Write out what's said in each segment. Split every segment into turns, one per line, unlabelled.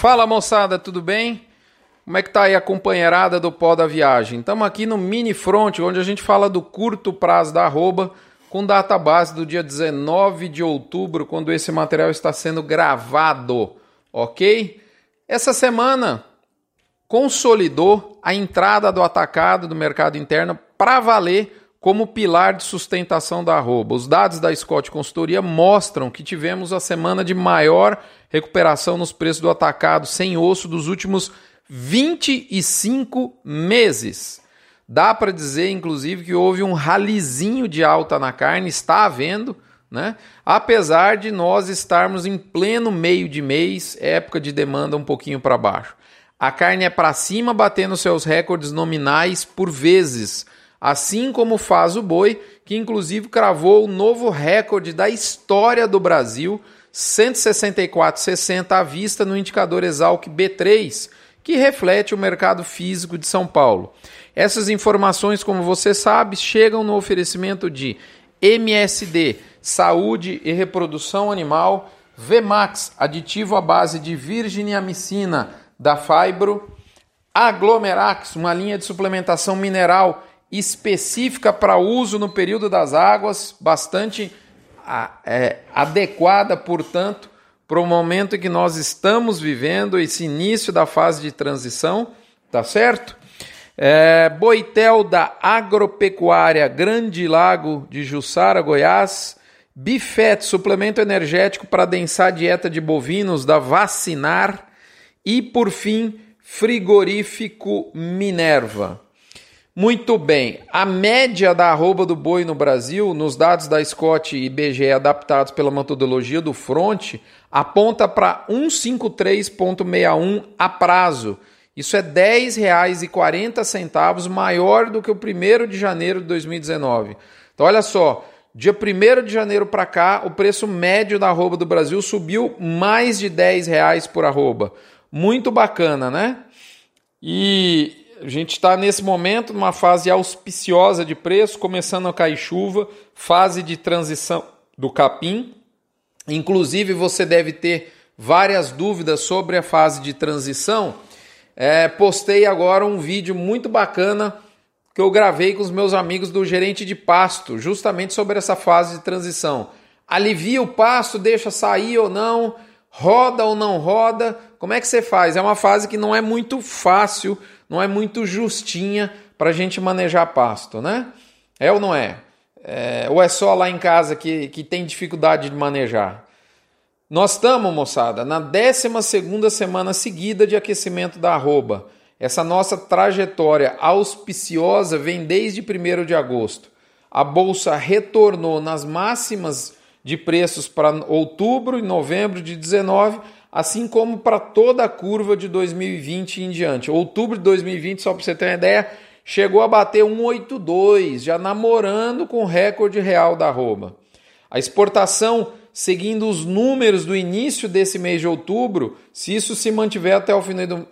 Fala moçada, tudo bem? Como é que tá aí a companheirada do pó da viagem? Estamos aqui no Mini Front, onde a gente fala do curto prazo da arroba, com data base do dia 19 de outubro, quando esse material está sendo gravado, ok? Essa semana consolidou a entrada do atacado do mercado interno para valer como pilar de sustentação da arroba. Os dados da Scott Consultoria mostram que tivemos a semana de maior recuperação nos preços do atacado sem osso dos últimos 25 meses. Dá para dizer, inclusive, que houve um ralizinho de alta na carne, está havendo, né? Apesar de nós estarmos em pleno meio de mês, época de demanda um pouquinho para baixo. A carne é para cima, batendo seus recordes nominais por vezes assim como faz o boi, que inclusive cravou o novo recorde da história do Brasil, 164,60 à vista no indicador Exalc B3, que reflete o mercado físico de São Paulo. Essas informações, como você sabe, chegam no oferecimento de MSD, Saúde e Reprodução Animal, Vmax, aditivo à base de virginiamicina da Fibro, Aglomerax, uma linha de suplementação mineral específica para uso no período das águas, bastante é, adequada, portanto, para o momento que nós estamos vivendo, esse início da fase de transição, tá certo? É, Boitel da Agropecuária Grande Lago de Jussara, Goiás. Bifet, suplemento energético para adensar a dieta de bovinos da Vacinar. E, por fim, frigorífico Minerva. Muito bem. A média da arroba do boi no Brasil, nos dados da Scott e IBGE adaptados pela metodologia do Front, aponta para 153,61 a prazo. Isso é R$ 10,40 maior do que o 1 de janeiro de 2019. Então, olha só, dia 1 de janeiro para cá, o preço médio da arroba do Brasil subiu mais de 10 reais por arroba. Muito bacana, né? E a gente está nesse momento numa fase auspiciosa de preço, começando a cair chuva, fase de transição do capim. Inclusive, você deve ter várias dúvidas sobre a fase de transição. É, postei agora um vídeo muito bacana que eu gravei com os meus amigos do gerente de pasto, justamente sobre essa fase de transição. Alivia o pasto, deixa sair ou não, roda ou não roda. Como é que você faz? É uma fase que não é muito fácil não é muito justinha para a gente manejar pasto, né? É ou não é? é? Ou é só lá em casa que, que tem dificuldade de manejar? Nós estamos, moçada, na 12 semana seguida de aquecimento da arroba. Essa nossa trajetória auspiciosa vem desde 1 de agosto. A bolsa retornou nas máximas de preços para outubro e novembro de 19 assim como para toda a curva de 2020 em diante. Outubro de 2020, só para você ter uma ideia, chegou a bater 1,82, já namorando com o recorde real da arroba. A exportação, seguindo os números do início desse mês de outubro, se isso se mantiver até o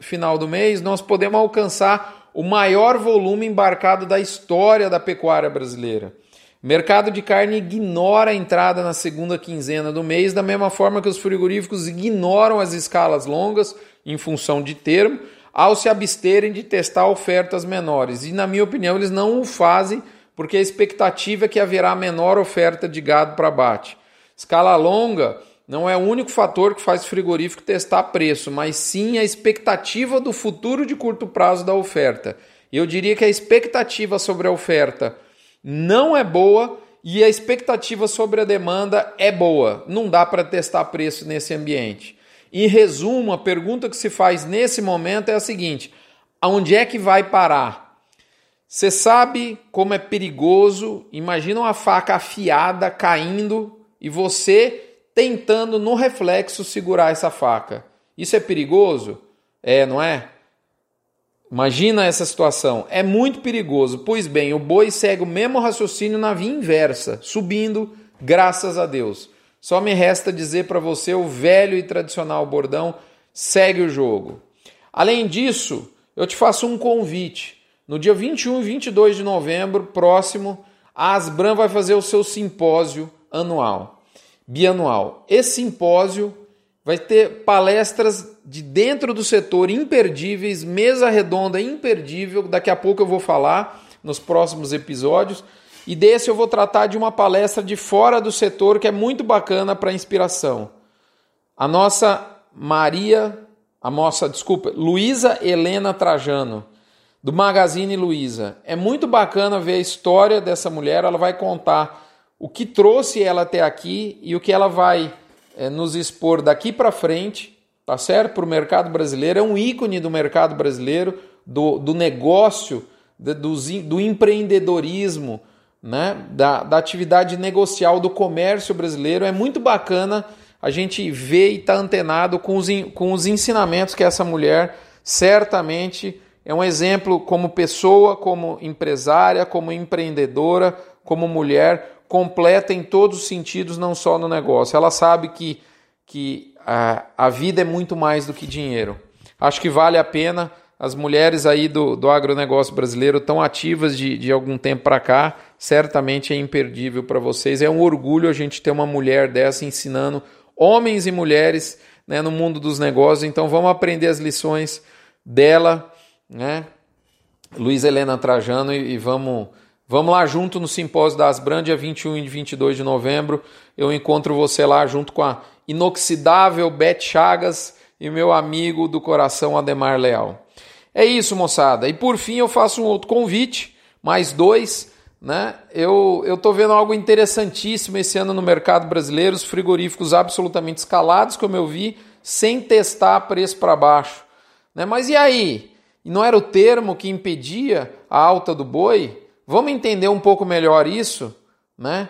final do mês, nós podemos alcançar o maior volume embarcado da história da pecuária brasileira. Mercado de carne ignora a entrada na segunda quinzena do mês, da mesma forma que os frigoríficos ignoram as escalas longas, em função de termo, ao se absterem de testar ofertas menores. E, na minha opinião, eles não o fazem porque a expectativa é que haverá menor oferta de gado para abate. Escala longa não é o único fator que faz o frigorífico testar preço, mas sim a expectativa do futuro de curto prazo da oferta. E eu diria que a expectativa sobre a oferta não é boa e a expectativa sobre a demanda é boa. Não dá para testar preço nesse ambiente. Em resumo, a pergunta que se faz nesse momento é a seguinte: aonde é que vai parar? Você sabe como é perigoso? Imagina uma faca afiada caindo e você tentando no reflexo segurar essa faca. Isso é perigoso? É, não é? Imagina essa situação. É muito perigoso. Pois bem, o boi segue o mesmo raciocínio na via inversa, subindo, graças a Deus. Só me resta dizer para você o velho e tradicional bordão: segue o jogo. Além disso, eu te faço um convite. No dia 21 e 22 de novembro, próximo, a Asbram vai fazer o seu simpósio anual, bianual. Esse simpósio vai ter palestras de dentro do setor imperdíveis, mesa redonda imperdível, daqui a pouco eu vou falar nos próximos episódios. E desse eu vou tratar de uma palestra de fora do setor que é muito bacana para inspiração. A nossa Maria, a nossa, desculpa, Luísa Helena Trajano, do Magazine Luiza. É muito bacana ver a história dessa mulher, ela vai contar o que trouxe ela até aqui e o que ela vai é, nos expor daqui para frente, tá certo? Para o mercado brasileiro. É um ícone do mercado brasileiro, do, do negócio, do, do empreendedorismo, né? da, da atividade negocial do comércio brasileiro. É muito bacana a gente ver e estar tá antenado com os, com os ensinamentos que essa mulher certamente é um exemplo como pessoa, como empresária, como empreendedora, como mulher, completa em todos os sentidos, não só no negócio. Ela sabe que, que a, a vida é muito mais do que dinheiro. Acho que vale a pena as mulheres aí do, do agronegócio brasileiro tão ativas de, de algum tempo para cá, certamente é imperdível para vocês. É um orgulho a gente ter uma mulher dessa ensinando homens e mulheres né, no mundo dos negócios. Então vamos aprender as lições dela, né? Luiz Helena Trajano, e, e vamos, vamos lá junto no Simpósio das Asbran, dia 21 e 22 de novembro. Eu encontro você lá junto com a inoxidável Beth Chagas e meu amigo do coração Ademar Leal. É isso, moçada. E por fim eu faço um outro convite, mais dois. Né? Eu estou vendo algo interessantíssimo esse ano no mercado brasileiro, os frigoríficos absolutamente escalados, como eu vi, sem testar preço para baixo. Né? Mas e aí? Não era o termo que impedia a alta do boi? Vamos entender um pouco melhor isso? Né?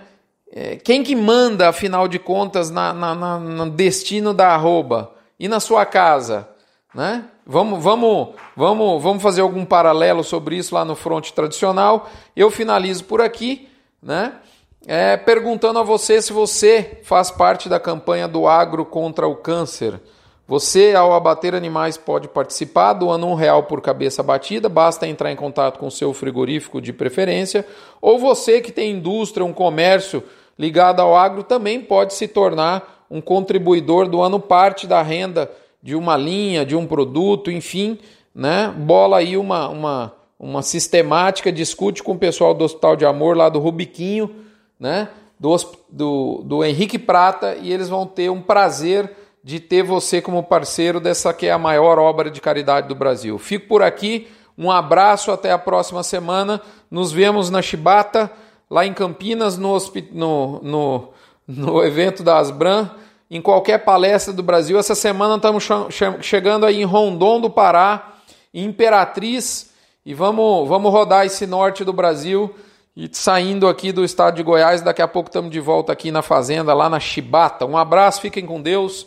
É, quem que manda, afinal de contas, na, na, na, no destino da arroba? E na sua casa? Né? Vamos, vamos, vamos, vamos fazer algum paralelo sobre isso lá no fronte tradicional. Eu finalizo por aqui, né? É, perguntando a você se você faz parte da campanha do agro contra o câncer. Você, ao abater animais, pode participar, doando um real por cabeça abatida, basta entrar em contato com o seu frigorífico de preferência, ou você que tem indústria, um comércio ligado ao agro, também pode se tornar um contribuidor doando parte da renda de uma linha, de um produto, enfim, né? Bola aí uma, uma, uma sistemática, discute com o pessoal do Hospital de Amor lá do Rubiquinho, né? Do, do, do Henrique Prata, e eles vão ter um prazer de ter você como parceiro dessa que é a maior obra de caridade do Brasil. Fico por aqui, um abraço, até a próxima semana. Nos vemos na Chibata, lá em Campinas, no, no, no, no evento da Asbran em qualquer palestra do Brasil. Essa semana estamos chegando aí em Rondon do Pará, em Imperatriz, e vamos, vamos rodar esse norte do Brasil e saindo aqui do estado de Goiás. Daqui a pouco estamos de volta aqui na fazenda, lá na Chibata. Um abraço, fiquem com Deus.